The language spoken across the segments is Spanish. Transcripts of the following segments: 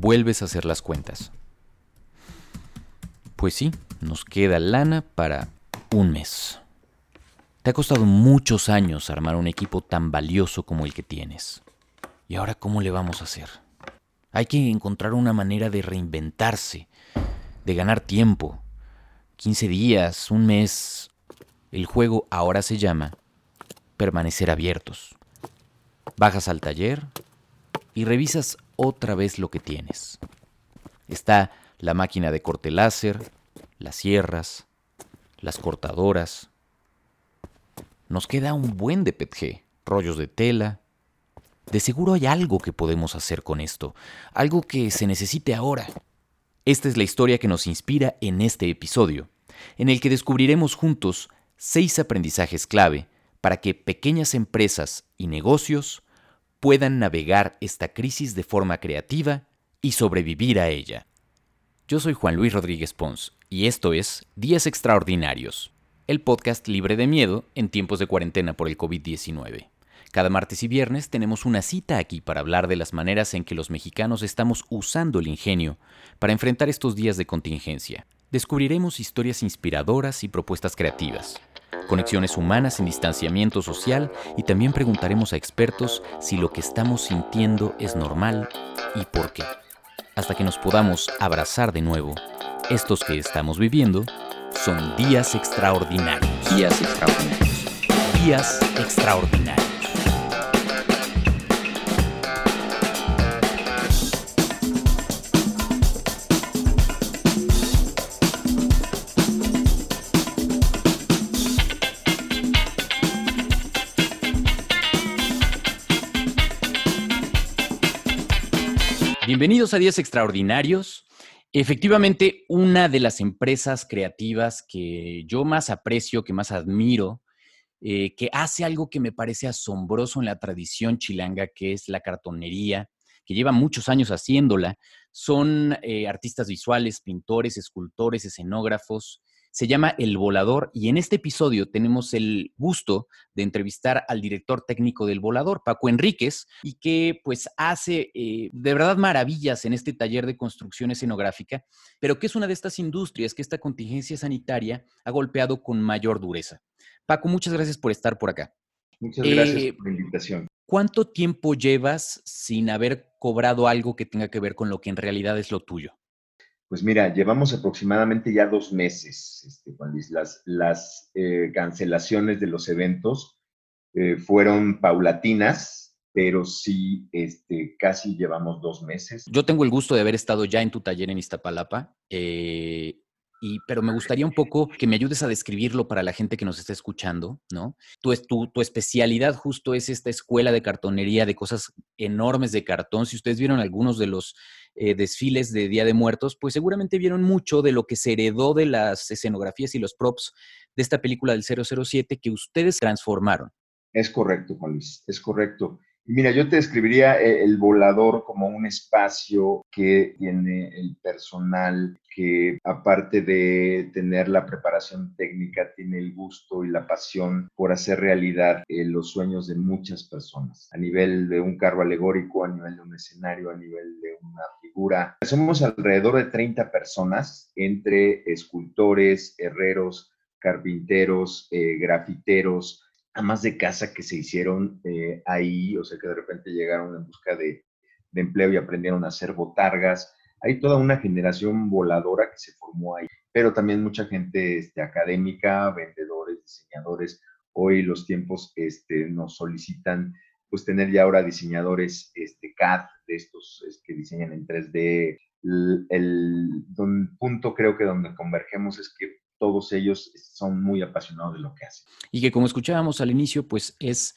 vuelves a hacer las cuentas. Pues sí, nos queda lana para un mes. Te ha costado muchos años armar un equipo tan valioso como el que tienes. ¿Y ahora cómo le vamos a hacer? Hay que encontrar una manera de reinventarse, de ganar tiempo. 15 días, un mes. El juego ahora se llama permanecer abiertos. Bajas al taller y revisas otra vez lo que tienes. Está la máquina de corte láser, las sierras, las cortadoras. Nos queda un buen de PETG, rollos de tela. De seguro hay algo que podemos hacer con esto, algo que se necesite ahora. Esta es la historia que nos inspira en este episodio, en el que descubriremos juntos seis aprendizajes clave para que pequeñas empresas y negocios puedan navegar esta crisis de forma creativa y sobrevivir a ella. Yo soy Juan Luis Rodríguez Pons y esto es Días Extraordinarios, el podcast libre de miedo en tiempos de cuarentena por el COVID-19. Cada martes y viernes tenemos una cita aquí para hablar de las maneras en que los mexicanos estamos usando el ingenio para enfrentar estos días de contingencia. Descubriremos historias inspiradoras y propuestas creativas, conexiones humanas en distanciamiento social y también preguntaremos a expertos si lo que estamos sintiendo es normal y por qué hasta que nos podamos abrazar de nuevo. Estos que estamos viviendo son días extraordinarios. Días extraordinarios. Días extraordinarios. Bienvenidos a Días Extraordinarios. Efectivamente, una de las empresas creativas que yo más aprecio, que más admiro, eh, que hace algo que me parece asombroso en la tradición chilanga, que es la cartonería, que lleva muchos años haciéndola, son eh, artistas visuales, pintores, escultores, escenógrafos, se llama El Volador y en este episodio tenemos el gusto de entrevistar al director técnico del Volador, Paco Enríquez, y que pues hace eh, de verdad maravillas en este taller de construcción escenográfica, pero que es una de estas industrias que esta contingencia sanitaria ha golpeado con mayor dureza. Paco, muchas gracias por estar por acá. Muchas gracias eh, por la invitación. ¿Cuánto tiempo llevas sin haber cobrado algo que tenga que ver con lo que en realidad es lo tuyo? Pues mira, llevamos aproximadamente ya dos meses, este, Juan Luis. Las, las eh, cancelaciones de los eventos eh, fueron paulatinas, pero sí, este, casi llevamos dos meses. Yo tengo el gusto de haber estado ya en tu taller en Iztapalapa. Eh, pero me gustaría un poco que me ayudes a describirlo para la gente que nos está escuchando, ¿no? Tu, tu, tu especialidad justo es esta escuela de cartonería de cosas enormes de cartón. Si ustedes vieron algunos de los eh, desfiles de Día de Muertos, pues seguramente vieron mucho de lo que se heredó de las escenografías y los props de esta película del 007 que ustedes transformaron. Es correcto, Juan Luis, es correcto. Mira, yo te describiría eh, el volador como un espacio que tiene el personal que aparte de tener la preparación técnica, tiene el gusto y la pasión por hacer realidad eh, los sueños de muchas personas, a nivel de un carro alegórico, a nivel de un escenario, a nivel de una figura. Somos alrededor de 30 personas, entre escultores, herreros, carpinteros, eh, grafiteros, amas de casa que se hicieron eh, ahí, o sea, que de repente llegaron en busca de, empleo y aprendieron a hacer botargas. Hay toda una generación voladora que se formó ahí, pero también mucha gente este, académica, vendedores, diseñadores. Hoy los tiempos este, nos solicitan pues tener ya ahora diseñadores este, CAD de estos que diseñan en 3D. El, el, el punto creo que donde convergemos es que todos ellos son muy apasionados de lo que hacen. Y que como escuchábamos al inicio, pues es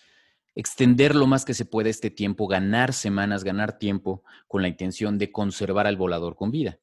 extender lo más que se puede este tiempo, ganar semanas, ganar tiempo con la intención de conservar al volador con vida.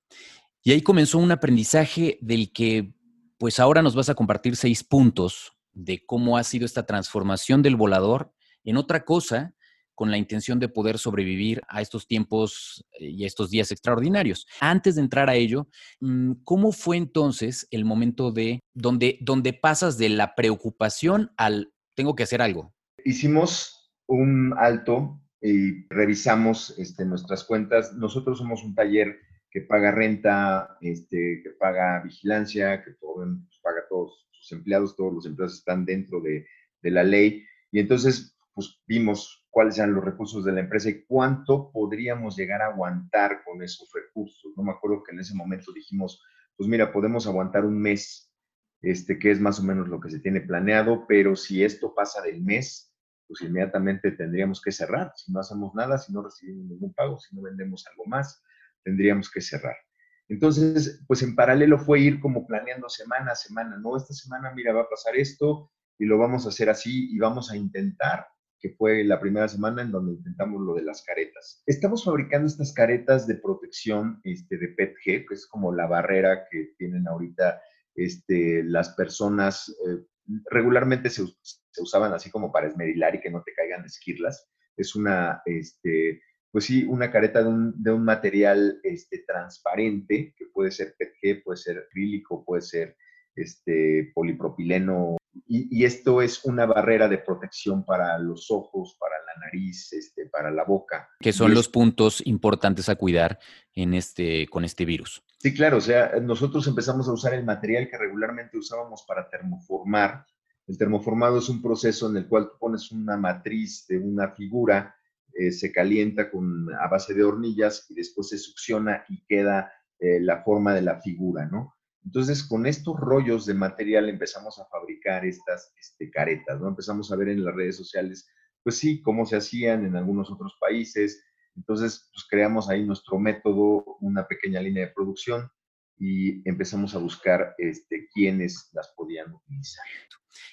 Y ahí comenzó un aprendizaje del que pues ahora nos vas a compartir seis puntos de cómo ha sido esta transformación del volador en otra cosa con la intención de poder sobrevivir a estos tiempos eh, y a estos días extraordinarios. Antes de entrar a ello, mm, ¿cómo fue entonces el momento de donde, donde pasas de la preocupación al tengo que hacer algo? Hicimos un alto y revisamos este, nuestras cuentas. Nosotros somos un taller que paga renta, este, que paga vigilancia, que pues, paga todos sus empleados, todos los empleados están dentro de, de la ley. Y entonces, pues vimos cuáles eran los recursos de la empresa y cuánto podríamos llegar a aguantar con esos recursos. No me acuerdo que en ese momento dijimos, pues mira, podemos aguantar un mes, este, que es más o menos lo que se tiene planeado, pero si esto pasa del mes, pues inmediatamente tendríamos que cerrar. Si no hacemos nada, si no recibimos ningún pago, si no vendemos algo más, tendríamos que cerrar. Entonces, pues en paralelo fue ir como planeando semana a semana, ¿no? Esta semana, mira, va a pasar esto y lo vamos a hacer así y vamos a intentar que fue la primera semana en donde intentamos lo de las caretas. Estamos fabricando estas caretas de protección este, de PETG, que es como la barrera que tienen ahorita este, las personas. Eh, regularmente se, usaban así como para esmerilar y que no te caigan esquirlas. Es una, este, pues sí, una careta de un, de un material este, transparente, que puede ser PETG, puede ser acrílico, puede ser este, polipropileno y, esto es una barrera de protección para los ojos, para la nariz, este, para la boca. Que son los puntos importantes a cuidar en este, con este virus. Sí, claro, o sea, nosotros empezamos a usar el material que regularmente usábamos para termoformar. El termoformado es un proceso en el cual tú pones una matriz de una figura, eh, se calienta con, a base de hornillas y después se succiona y queda eh, la forma de la figura, ¿no? Entonces, con estos rollos de material empezamos a fabricar estas este, caretas, ¿no? Empezamos a ver en las redes sociales, pues sí, cómo se hacían en algunos otros países. Entonces, pues creamos ahí nuestro método, una pequeña línea de producción y empezamos a buscar este, quiénes las podían utilizar.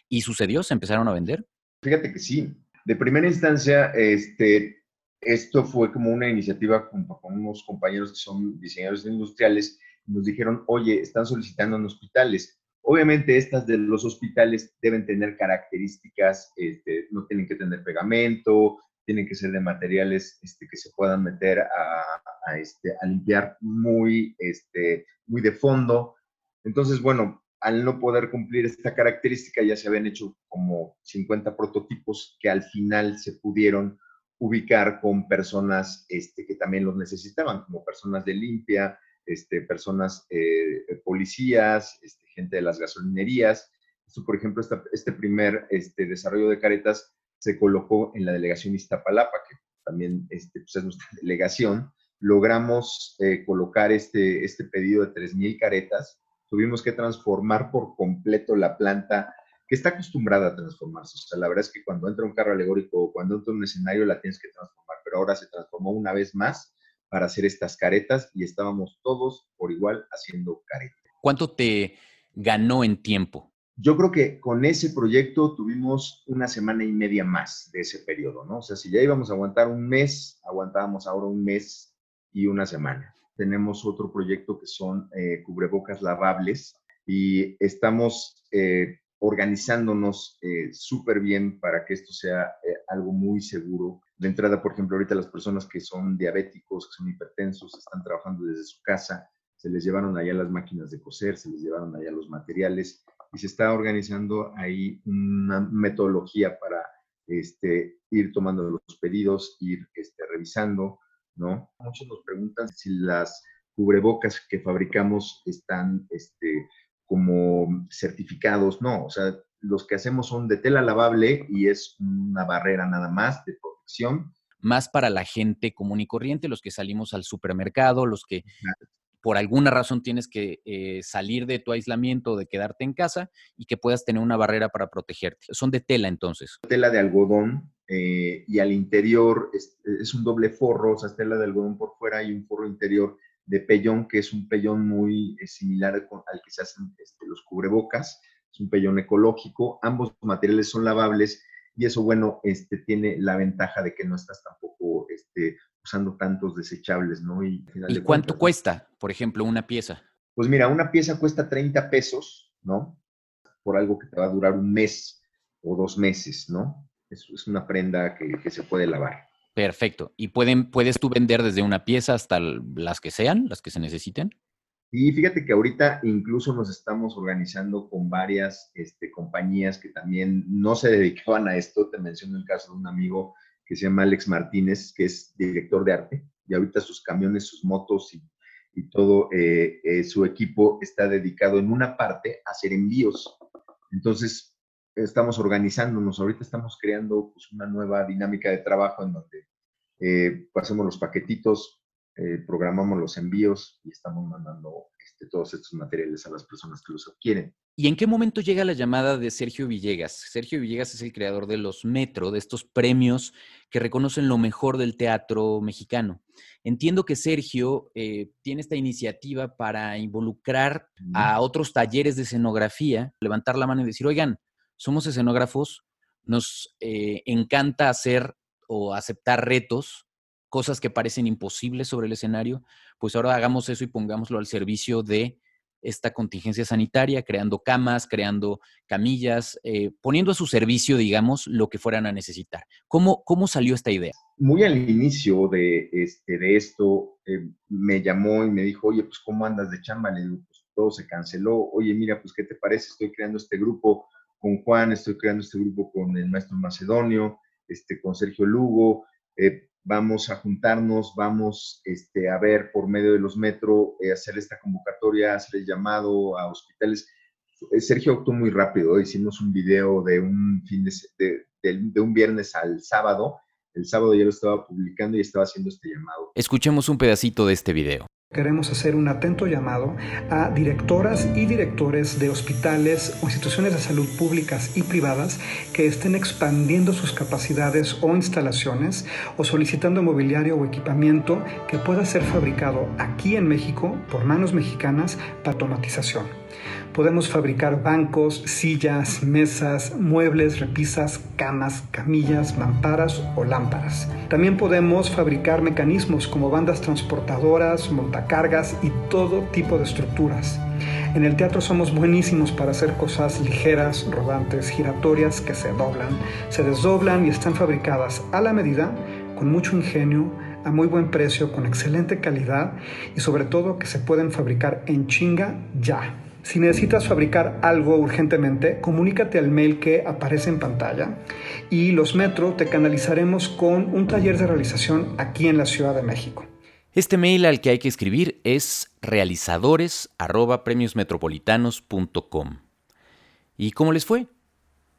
¿Y sucedió? ¿Se empezaron a vender? Fíjate que sí. De primera instancia, este, esto fue como una iniciativa con unos compañeros que son diseñadores industriales nos dijeron, oye, están solicitando en hospitales. Obviamente estas de los hospitales deben tener características, este, no tienen que tener pegamento, tienen que ser de materiales este, que se puedan meter a, este, a limpiar muy, este, muy de fondo. Entonces, bueno, al no poder cumplir esta característica, ya se habían hecho como 50 prototipos que al final se pudieron ubicar con personas este, que también los necesitaban, como personas de limpia, este, personas, eh, policías, este, gente de las gasolinerías. Esto, por ejemplo, este primer este, desarrollo de caretas se colocó en la delegación Iztapalapa, que también este, pues, es nuestra delegación. Logramos eh, colocar este, este pedido de 3.000 caretas. Tuvimos que transformar por completo la planta que está acostumbrada a transformarse. O sea, la verdad es que cuando entra un carro alegórico o cuando entra un escenario la tienes que transformar, pero ahora se transformó una vez más para hacer estas caretas y estábamos todos por igual haciendo caretas. ¿Cuánto te ganó en tiempo? Yo creo que con ese proyecto tuvimos una semana y media más de ese periodo, ¿no? O sea, si ya íbamos a aguantar un mes, aguantábamos ahora un mes y una semana. Tenemos otro proyecto que son eh, cubrebocas lavables y estamos eh, organizándonos eh, súper bien para que esto sea algo muy seguro de entrada, por ejemplo, ahorita las personas que son diabéticos, que son hipertensos, están trabajando desde su casa, se les llevaron allá las máquinas de coser, se les llevaron allá los materiales y se está organizando ahí una metodología para este, ir tomando los pedidos, ir este, revisando, ¿no? Muchos nos preguntan si las cubrebocas que fabricamos están este, como certificados. No, o sea, los que hacemos son de tela lavable y es una barrera nada más de más para la gente común y corriente, los que salimos al supermercado, los que por alguna razón tienes que eh, salir de tu aislamiento, de quedarte en casa y que puedas tener una barrera para protegerte. Son de tela entonces. Tela de algodón eh, y al interior es, un doble forro, o sea, tela de algodón por fuera y un forro interior de pellón, que es un pellón muy eh, similar al que se hacen este, los cubrebocas. Es un pellón ecológico. Ambos materiales son lavables y eso, bueno, este, tiene la ventaja de que no estás tampoco este, usando tantos desechables, ¿no? ¿Y, cuánto cuesta, por ejemplo, una pieza? Pues mira, una pieza cuesta 30 pesos, ¿no? Por algo que te va a durar un mes o dos meses, ¿no? Es, es una prenda que, que, se puede lavar. Perfecto. ¿Y pueden, puedes tú vender desde una pieza hasta las que sean, las que se necesiten? Y fíjate que ahorita incluso nos estamos organizando con varias este, compañías que también no se dedicaban a esto. Te menciono el caso de un amigo que se llama Alex Martínez, que es director de arte, y ahorita sus camiones, sus motos y, todo eh, eh, su equipo está dedicado en una parte a hacer envíos. Entonces, estamos organizándonos, ahorita estamos creando pues, una nueva dinámica de trabajo en donde eh, los paquetitos, eh, programamos los envíos y estamos mandando este, todos estos materiales a las personas que los adquieren. ¿Y en qué momento llega la llamada de Sergio Villegas? Sergio Villegas es el creador de los Metro, de estos premios que reconocen lo mejor del teatro mexicano. Entiendo que Sergio eh, tiene esta iniciativa para involucrar a otros talleres de escenografía, levantar la mano y decir, oigan, somos escenógrafos, nos eh, encanta hacer o aceptar retos, cosas que parecen imposibles sobre el escenario, pues ahora hagamos eso y pongámoslo al servicio de esta contingencia sanitaria, creando camas, creando camillas, eh, poniendo a su servicio, digamos, lo que fueran a necesitar. ¿Cómo, cómo salió esta idea? Muy al inicio de, este, de esto, eh, me llamó y me dijo, oye, pues, ¿cómo andas de chamba? Le digo, pues, todo se canceló. Oye, mira, pues, ¿qué te parece? Estoy creando este grupo con Juan, estoy creando este grupo con el maestro Macedonio, este, con Sergio Lugo, eh, vamos a juntarnos, vamos este, a ver por medio de los metro, eh, hacer esta convocatoria, hacer el llamado a hospitales. Eh, Sergio actuó muy rápido, hicimos un video de un fin de, de un viernes al sábado, el sábado ya lo estaba publicando y estaba haciendo este llamado. Escuchemos un pedacito de este video. Queremos hacer un atento llamado a directoras y directores de hospitales o instituciones de salud públicas y privadas que estén expandiendo sus capacidades o instalaciones o solicitando mobiliario o equipamiento que pueda ser fabricado aquí en México por manos mexicanas para automatización. Podemos fabricar bancos, sillas, mesas, muebles, repisas, camas, camillas, mamparas o lámparas. También podemos fabricar mecanismos como bandas transportadoras, montacargas y todo tipo de estructuras. En el teatro somos buenísimos para hacer cosas ligeras, rodantes, giratorias que se doblan, se desdoblan y están fabricadas a la medida, con mucho ingenio, a muy buen precio, con excelente calidad y sobre todo que se pueden fabricar en chinga ya. Si necesitas fabricar algo urgentemente, comunícate al mail que aparece en pantalla y los Metro te canalizaremos con un taller de realización aquí en la Ciudad de México. Este mail al que hay que escribir es realizadores@premiosmetropolitanos.com. ¿Y cómo les fue?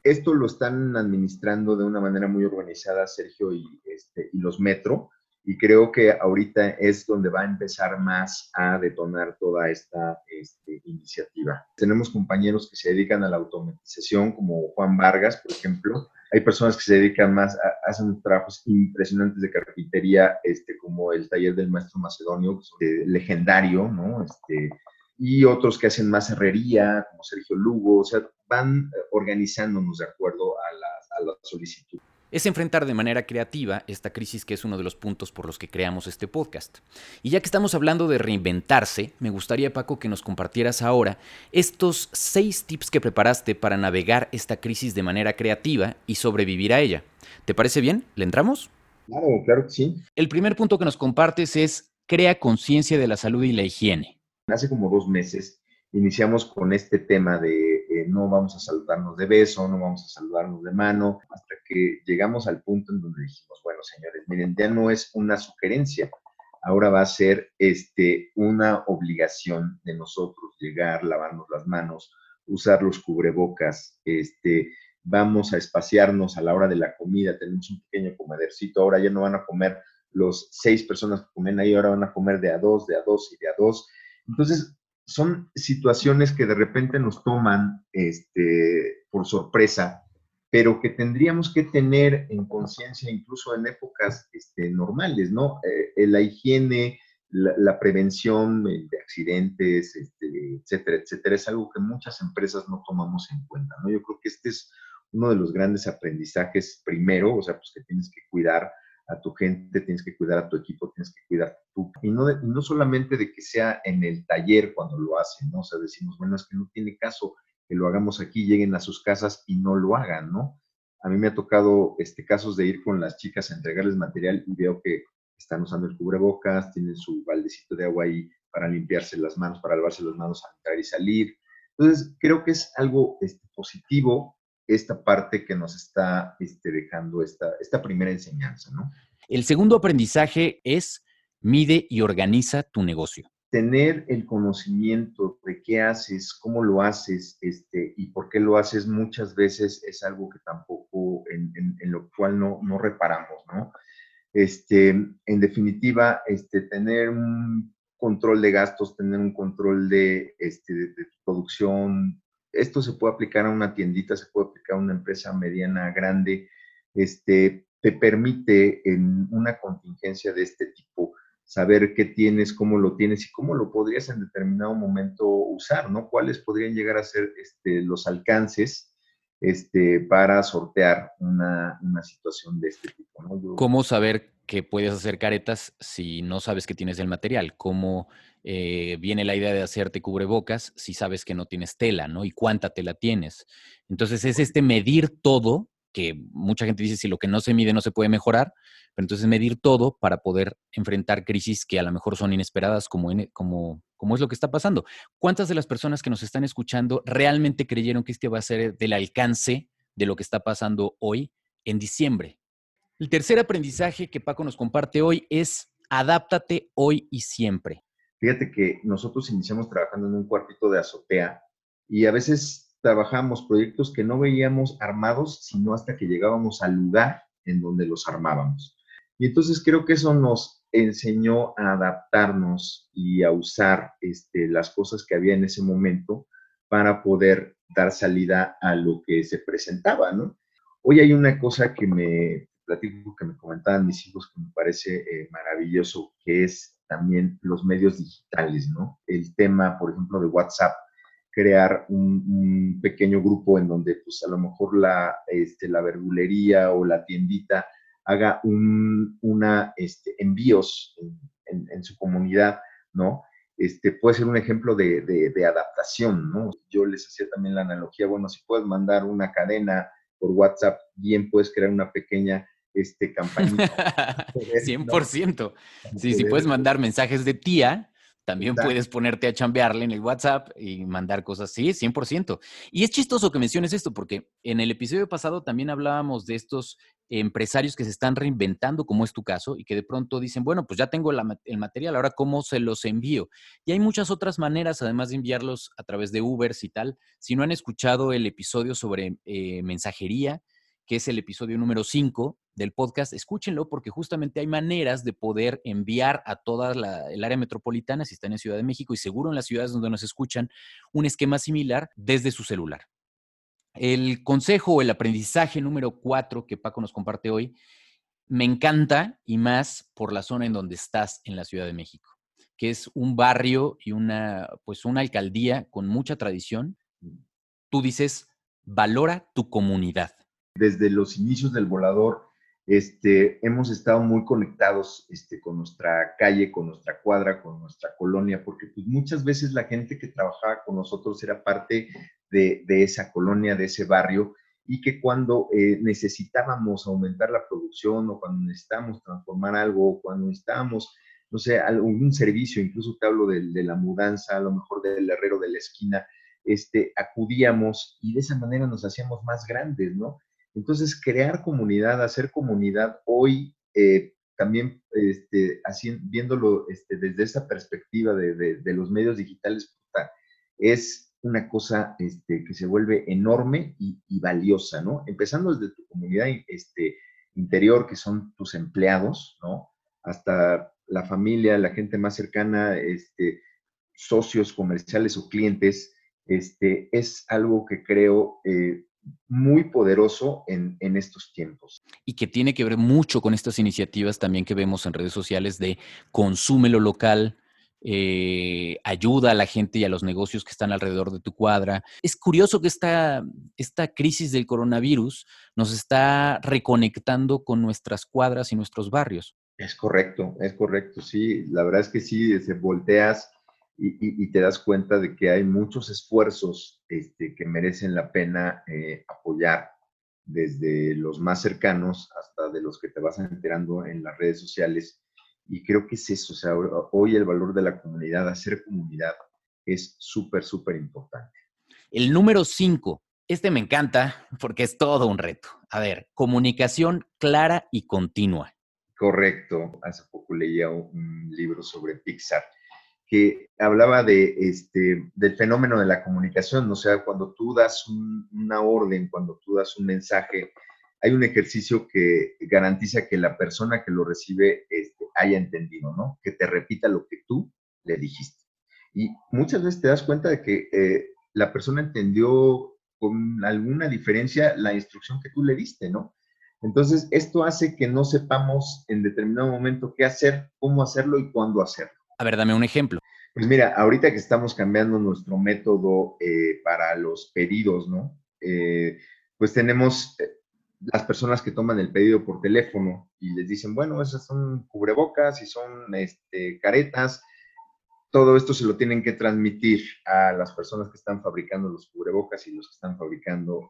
Esto lo están administrando de una manera muy organizada Sergio y, este, y los Metro y creo que ahorita es donde va a empezar más a detonar toda esta este, iniciativa. Tenemos compañeros que se dedican a la automatización, como Juan Vargas, por ejemplo. Hay personas que se dedican más, hacen trabajos impresionantes de carpintería, este, como el taller del maestro Macedonio, legendario, ¿no? Este, y otros que hacen más herrería, como Sergio Lugo, o sea, van organizándonos de acuerdo a la, a la solicitud es enfrentar de manera creativa esta crisis que es uno de los puntos por los que creamos este podcast. Y ya que estamos hablando de reinventarse, me gustaría Paco que nos compartieras ahora estos seis tips que preparaste para navegar esta crisis de manera creativa y sobrevivir a ella. ¿Te parece bien? ¿Le entramos? Claro, claro que sí. El primer punto que nos compartes es crea conciencia de la salud y la higiene. Hace como dos meses iniciamos con este tema de no vamos a saludarnos de beso, no vamos a saludarnos de mano, hasta que llegamos al punto en donde dijimos, bueno, señores, miren, ya no es una sugerencia, ahora va a ser este, una obligación de nosotros llegar, lavarnos las manos, usar los cubrebocas, este, vamos a espaciarnos a la hora de la comida, tenemos un pequeño comedercito, ahora ya no van a comer los seis personas que comen ahí, ahora van a comer de a dos, de a dos y de a dos. Entonces, son situaciones que de repente nos toman este, por sorpresa, pero que tendríamos que tener en conciencia incluso en épocas este, normales, ¿no? Eh, la higiene, la, prevención de accidentes, este, etcétera, etcétera, es algo que muchas empresas no tomamos en cuenta, ¿no? Yo creo que este es uno de los grandes aprendizajes primero, o sea, pues que tienes que cuidar a tu gente, tienes que cuidar a tu equipo, tienes que cuidar tú. Y no, no solamente de que sea en el taller cuando lo hacen, ¿no? O sea, decimos, bueno, es que no tiene caso que lo hagamos aquí, lleguen a sus casas y no lo hagan, ¿no? A mí me ha tocado este, casos de ir con las chicas a entregarles material y veo que están usando el cubrebocas, tienen su baldecito de agua ahí para limpiarse las manos, para lavarse las manos al entrar y salir. Entonces, creo que es algo este, positivo esta parte que nos está este, dejando esta, esta primera enseñanza, ¿no? El segundo aprendizaje es mide y organiza tu negocio. Tener el conocimiento de qué haces, cómo lo haces este, y por qué lo haces muchas veces es algo que tampoco, en, lo cual no, no reparamos, ¿no? Este, en definitiva, este, tener un control de gastos, tener un control de, este, de, producción. Esto se puede aplicar a una tiendita, se puede aplicar a una empresa mediana, grande. Este, te permite en una contingencia de este tipo saber qué tienes, cómo lo tienes y cómo lo podrías en determinado momento usar, ¿no? ¿Cuáles podrían llegar a ser este, los alcances este, para sortear una, situación de este tipo, ¿no? ¿Cómo saber que puedes hacer caretas si no sabes que tienes el material? ¿Cómo eh, viene la idea de hacerte cubrebocas si sabes que no tienes tela, ¿no? Y cuánta tela tienes. Entonces es este medir todo, que mucha gente dice si lo que no se mide no se puede mejorar, pero entonces medir todo para poder enfrentar crisis que a lo mejor son inesperadas como, como, como es lo que está pasando. ¿Cuántas de las personas que nos están escuchando realmente creyeron que este va a ser del alcance de lo que está pasando hoy en diciembre? El tercer aprendizaje que Paco nos comparte hoy es adáptate hoy y siempre. Fíjate que nosotros iniciamos trabajando en un cuartito de azotea y a veces trabajamos proyectos que no veíamos armados, sino hasta que llegábamos al lugar en donde los armábamos. Y entonces creo que eso nos enseñó a adaptarnos y a usar este, las cosas que había en ese momento para poder dar salida a lo que se presentaba, ¿no? Hoy hay una cosa que me platico que me comentaban mis hijos que me parece eh, maravilloso, que es también los medios digitales, ¿no? El tema, por ejemplo, de WhatsApp, crear un, pequeño grupo en donde, pues, a lo mejor la, este, la verdulería o la tiendita haga un, una, este, envíos en, su comunidad, ¿no? Este, puede ser un ejemplo de, de, de, adaptación, ¿no? Yo les hacía también la analogía, bueno, si puedes mandar una cadena por WhatsApp, bien puedes crear una pequeña este, campañita. 100%. Sí, si puedes mandar mensajes de tía, también puedes ponerte a chambearle en el WhatsApp y mandar cosas. Sí, 100%. Y es chistoso que menciones esto porque en el episodio pasado también hablábamos de estos empresarios que se están reinventando, como es tu caso, y que de pronto dicen, bueno, pues ya tengo el material, ahora cómo se los envío. Y hay muchas otras maneras, además de enviarlos a través de Ubers y tal. Si no han escuchado el episodio sobre eh, mensajería, que es el episodio número 5 del podcast, escúchenlo porque justamente hay maneras de poder enviar a toda el área metropolitana, si están en Ciudad de México y seguro en las ciudades donde nos escuchan, un esquema similar desde su celular. El consejo o el aprendizaje número 4 que Paco nos comparte hoy me encanta y más por la zona en donde estás en la Ciudad de México, que es un barrio y una, pues una alcaldía con mucha tradición. Tú dices, valora tu comunidad desde los inicios del volador, este, hemos estado muy conectados este, con nuestra calle, con nuestra cuadra, con nuestra colonia, porque pues, muchas veces la gente que trabajaba con nosotros era parte de, esa colonia, de ese barrio, y que cuando eh, necesitábamos aumentar la producción o cuando necesitábamos transformar algo, o cuando necesitábamos, no sé, algún servicio, incluso te hablo de, la mudanza, a lo mejor del herrero de la esquina, este, acudíamos y de esa manera nos hacíamos más grandes, ¿no? Entonces, crear comunidad, hacer comunidad hoy, eh, también este, viéndolo este, desde esa perspectiva de, los medios digitales, es una cosa este, que se vuelve enorme y, valiosa, ¿no? Empezando desde tu comunidad interior, que son tus empleados, ¿no? Hasta la familia, la gente más cercana, socios comerciales o clientes, es algo que creo eh, muy poderoso en, estos tiempos. Y que tiene que ver mucho con estas iniciativas también que vemos en redes sociales de consume lo local, eh, ayuda a la gente y a los negocios que están alrededor de tu cuadra. Es curioso que esta, esta crisis del coronavirus nos está reconectando con nuestras cuadras y nuestros barrios. Es correcto, es correcto, sí. La verdad es que sí, se volteas y, te das cuenta de que hay muchos esfuerzos este, que merecen la pena eh, apoyar desde los más cercanos hasta de los que te vas enterando en las redes sociales. Y creo que es eso, o sea, hoy el valor de la comunidad, hacer comunidad, es súper, súper importante. El número cinco Este me encanta porque es todo un reto. A ver, comunicación clara y continua. Correcto. Hace poco leía un libro sobre Pixar que hablaba de este, del fenómeno de la comunicación. O sea, cuando tú das una orden, cuando tú das un mensaje, hay un ejercicio que garantiza que la persona que lo recibe este, haya entendido, ¿no? Que te repita lo que tú le dijiste. Y muchas veces te das cuenta de que eh, la persona entendió con alguna diferencia la instrucción que tú le diste, ¿no? Entonces, esto hace que no sepamos en determinado momento qué hacer, cómo hacerlo y cuándo hacerlo. A ver, dame un ejemplo. Pues mira, ahorita que estamos cambiando nuestro método eh, para los pedidos, ¿no? Eh, pues tenemos eh, las personas que toman el pedido por teléfono y les dicen, bueno, esas son cubrebocas y son este, caretas, todo esto se lo tienen que transmitir a las personas que están fabricando los cubrebocas y los que están fabricando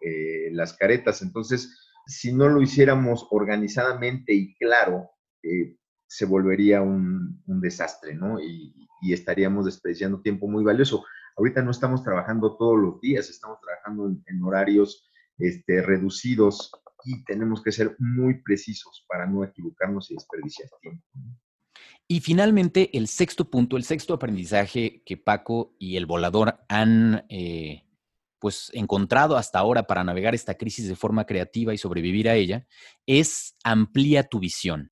las caretas. Entonces, si no lo hiciéramos organizadamente y claro, eh, se volvería un, desastre, ¿no? Y, estaríamos desperdiciando tiempo muy valioso. Ahorita no estamos trabajando todos los días, estamos trabajando en, horarios este, reducidos y tenemos que ser muy precisos para no equivocarnos y desperdiciar tiempo. Y finalmente, el sexto punto, el sexto aprendizaje que Paco y el volador han eh, pues encontrado hasta ahora para navegar esta crisis de forma creativa y sobrevivir a ella, es amplía tu visión.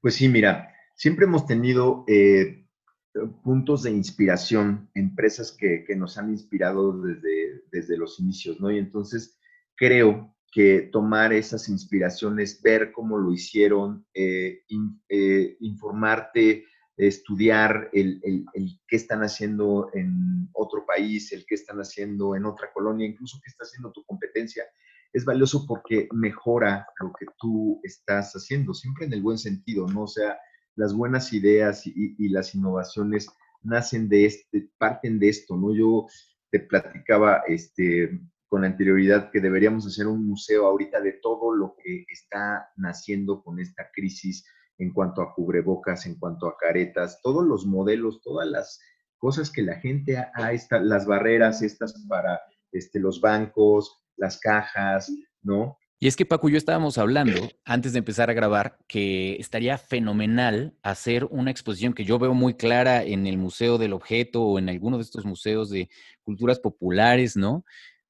Pues sí, mira, siempre hemos tenido eh, puntos de inspiración, empresas que, nos han inspirado desde, desde los inicios, ¿no? Y entonces creo que tomar esas inspiraciones, ver cómo lo hicieron, eh, eh, informarte, estudiar el, qué están haciendo en otro país, el qué están haciendo en otra colonia, incluso qué está haciendo tu competencia, es valioso porque mejora lo que tú estás haciendo, siempre en el buen sentido, ¿no? O sea, las buenas ideas y, las innovaciones nacen de este, parten de esto, ¿no? Yo te platicaba este, con anterioridad que deberíamos hacer un museo ahorita de todo lo que está naciendo con esta crisis en cuanto a cubrebocas, en cuanto a caretas, todos los modelos, todas las cosas que la gente ha, ha las barreras estas para este, los bancos, las cajas, ¿no? Y es que Paco y yo estábamos hablando antes de empezar a grabar que estaría fenomenal hacer una exposición que yo veo muy clara en el Museo del Objeto o en alguno de estos museos de culturas populares, ¿no?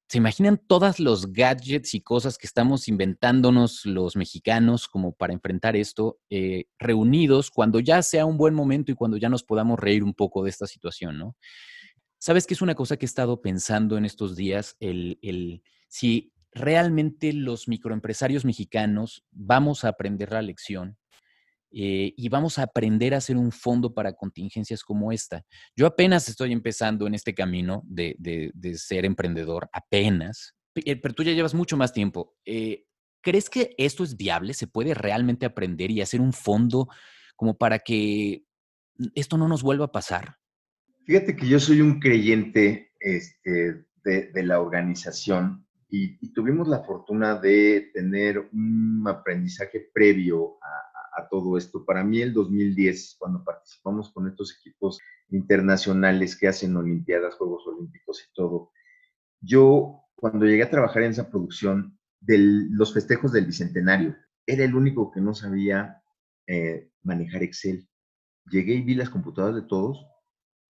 ¿Se imaginan todos los gadgets y cosas que estamos inventándonos los mexicanos como para enfrentar esto, eh, reunidos cuando ya sea un buen momento y cuando ya nos podamos reír un poco de esta situación, ¿no? ¿Sabes qué es una cosa que he estado pensando en estos días? El, el, si realmente los microempresarios mexicanos vamos a aprender la lección eh, y vamos a aprender a hacer un fondo para contingencias como esta. Yo apenas estoy empezando en este camino de, ser emprendedor, apenas, eh, pero tú ya llevas mucho más tiempo. Eh, ¿Crees que esto es viable? ¿Se puede realmente aprender y hacer un fondo como para que esto no nos vuelva a pasar? Fíjate que yo soy un creyente este, de, la organización y, tuvimos la fortuna de tener un aprendizaje previo a, a todo esto. Para mí el 2010, cuando participamos con estos equipos internacionales que hacen Olimpiadas, Juegos Olímpicos y todo, yo cuando llegué a trabajar en esa producción de los festejos del Bicentenario, era el único que no sabía eh, manejar Excel. Llegué y vi las computadoras de todos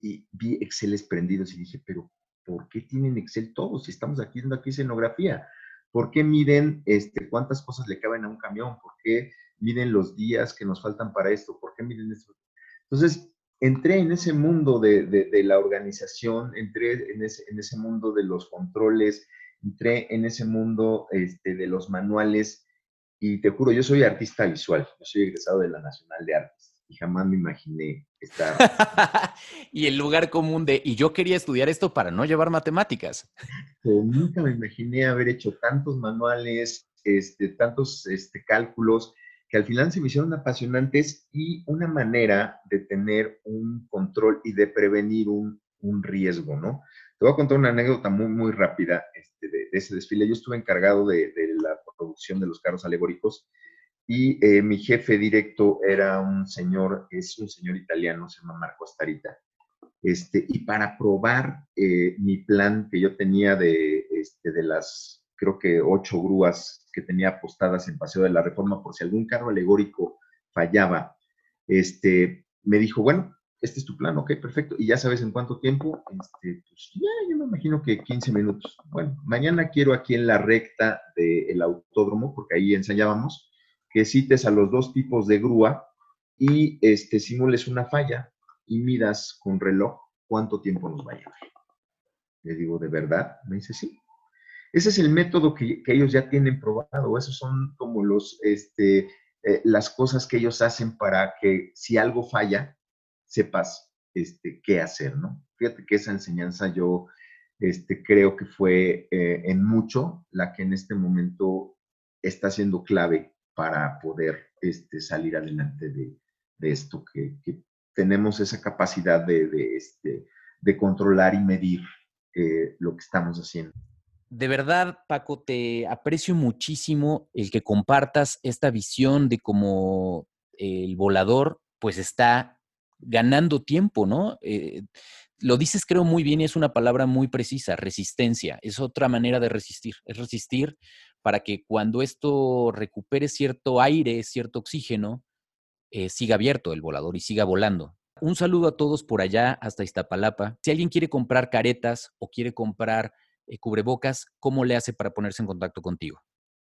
y vi Excel prendidos y dije, pero ¿por qué tienen Excel todos si estamos haciendo aquí escenografía? ¿Por qué miden este, cuántas cosas le caben a un camión? ¿Por qué miden los días que nos faltan para esto, ¿por qué miden esto? Entonces, entré en ese mundo de, la organización, entré en ese, en ese, mundo de los controles, entré en ese mundo este, de los manuales y te juro, yo soy artista visual, yo soy egresado de la Nacional de Artes y jamás me imaginé estar... y el lugar común de, y yo quería estudiar esto para no llevar matemáticas. nunca me imaginé haber hecho tantos manuales, este, tantos este, cálculos, que al final se me hicieron apasionantes y una manera de tener un control y de prevenir un, riesgo, ¿no? Te voy a contar una anécdota muy, muy rápida este, de, ese desfile. Yo estuve encargado de, la producción de los carros alegóricos y eh, mi jefe directo era un señor, es un señor italiano, se llama Marco Astarita. Este, y para probar eh, mi plan que yo tenía de, este, de las creo que ocho grúas que tenía apostadas en Paseo de la Reforma por si algún carro alegórico fallaba. Este, me dijo, bueno, este es tu plan, ok, perfecto. Y ya sabes en cuánto tiempo, este, pues ya, yo me imagino que 15 minutos. Bueno, mañana quiero aquí en la recta del autódromo, porque ahí ensayábamos, que cites a los dos tipos de grúa y este, simules una falla y midas con reloj cuánto tiempo nos va a llevar. Le digo, ¿de verdad? Me dice, sí. Ese es el método que, ellos ya tienen probado. Esos son como los, este, eh, las cosas que ellos hacen para que si algo falla, sepas este, qué hacer, ¿no? Fíjate que esa enseñanza yo este, creo que fue eh, en mucho la que en este momento está siendo clave para poder este, salir adelante de, esto, que, tenemos esa capacidad de, este, de controlar y medir eh, lo que estamos haciendo. De verdad, Paco, te aprecio muchísimo el que compartas esta visión de cómo el volador pues está ganando tiempo, ¿no? Eh, lo dices creo muy bien y es una palabra muy precisa, resistencia. Es otra manera de resistir, es resistir para que cuando esto recupere cierto aire, cierto oxígeno, eh, siga abierto el volador y siga volando. Un saludo a todos por allá hasta Iztapalapa. Si alguien quiere comprar caretas o quiere comprar eh, cubrebocas, ¿cómo le hace para ponerse en contacto contigo?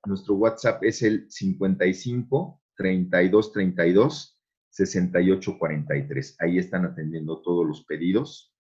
Nuestro WhatsApp es el 55 32 32 68 43. Ahí están atendiendo todos los pedidos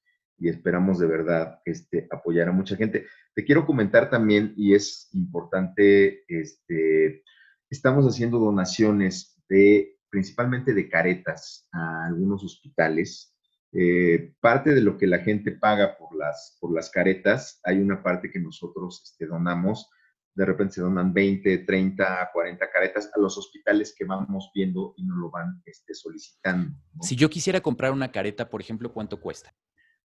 y esperamos de verdad este, apoyar a mucha gente. Te quiero comentar también, y es importante, este, estamos haciendo donaciones de principalmente de caretas a algunos hospitales. Eh, parte de lo que la gente paga por las, por las caretas, hay una parte que nosotros este, donamos. De repente se donan 20, 30, 40 caretas a los hospitales que vamos viendo y nos lo van este, solicitando. Si yo quisiera comprar una careta, por ejemplo, ¿cuánto cuesta?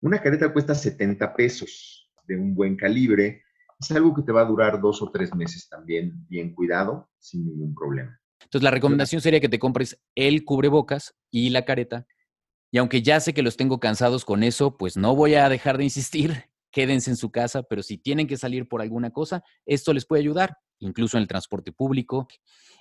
Una careta cuesta 70 pesos de un buen calibre. Es algo que te va a durar dos o tres meses también bien cuidado, sin ningún problema. Entonces, la recomendación sería que te compres el cubrebocas y la careta. Y aunque ya sé que los tengo cansados con eso, pues no voy a dejar de insistir. Quédense en su casa, pero si tienen que salir por alguna cosa, esto les puede ayudar, incluso en el transporte público.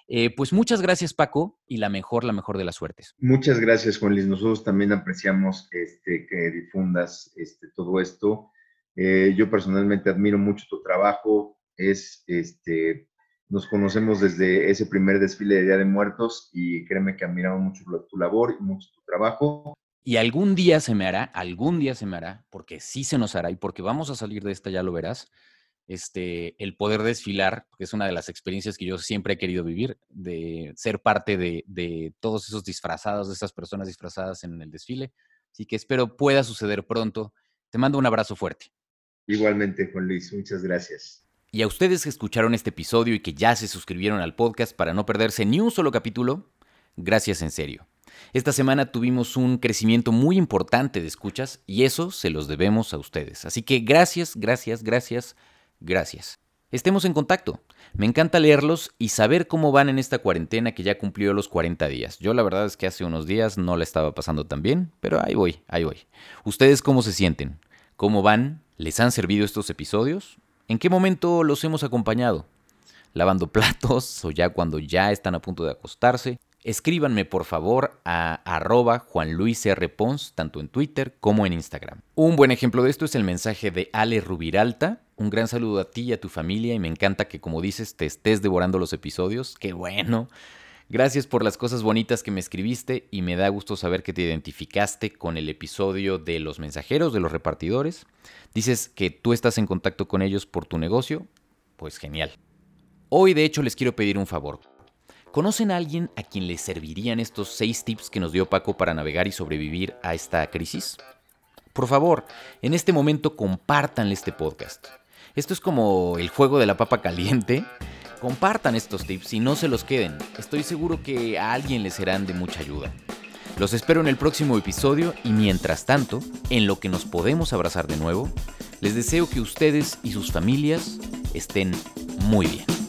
Eh, pues muchas gracias, Paco, y la mejor, la mejor de las suertes. Muchas gracias, Juan Luis. Nosotros también apreciamos este, que difundas este, todo esto. Eh, yo personalmente admiro mucho tu trabajo. Es este, nos conocemos desde ese primer desfile de Día de Muertos y créeme que admiramos mucho tu labor y mucho tu trabajo. Y algún día se me hará, algún día se me hará, porque sí se nos hará y porque vamos a salir de esta, ya lo verás, este, el poder desfilar, que es una de las experiencias que yo siempre he querido vivir, de ser parte de, de todos esos disfrazados, de esas personas disfrazadas en el desfile. Así que espero pueda suceder pronto. Te mando un abrazo fuerte. Igualmente, Juan Luis, muchas gracias. Y a ustedes que escucharon este episodio y que ya se suscribieron al podcast para no perderse ni un solo capítulo, gracias en serio. Esta semana tuvimos un crecimiento muy importante de escuchas y eso se los debemos a ustedes. Así que gracias, gracias, gracias, gracias. Estemos en contacto. Me encanta leerlos y saber cómo van en esta cuarentena que ya cumplió los 40 días. Yo la verdad es que hace unos días no la estaba pasando tan bien, pero ahí voy, ahí voy. ¿Ustedes cómo se sienten? ¿Cómo van? ¿Les han servido estos episodios? ¿En qué momento los hemos acompañado? ¿Lavando platos o ya cuando ya están a punto de acostarse? Escríbanme por favor a arroba Juan. Pons, tanto en Twitter como en Instagram. Un buen ejemplo de esto es el mensaje de Ale Rubiralta. Un gran saludo a ti y a tu familia y me encanta que como dices te estés devorando los episodios. ¡Qué bueno! Gracias por las cosas bonitas que me escribiste y me da gusto saber que te identificaste con el episodio de los mensajeros, de los repartidores. Dices que tú estás en contacto con ellos por tu negocio. Pues genial. Hoy de hecho les quiero pedir un favor. ¿Conocen a alguien a quien le servirían estos seis tips que nos dio Paco para navegar y sobrevivir a esta crisis? Por favor, en este momento compártanle este podcast. Esto es como el juego de la papa caliente Compartan estos tips y no se los queden. Estoy seguro que a alguien les serán de mucha ayuda. Los espero en el próximo episodio y mientras tanto, en lo que nos podemos abrazar de nuevo, les deseo que ustedes y sus familias estén muy bien.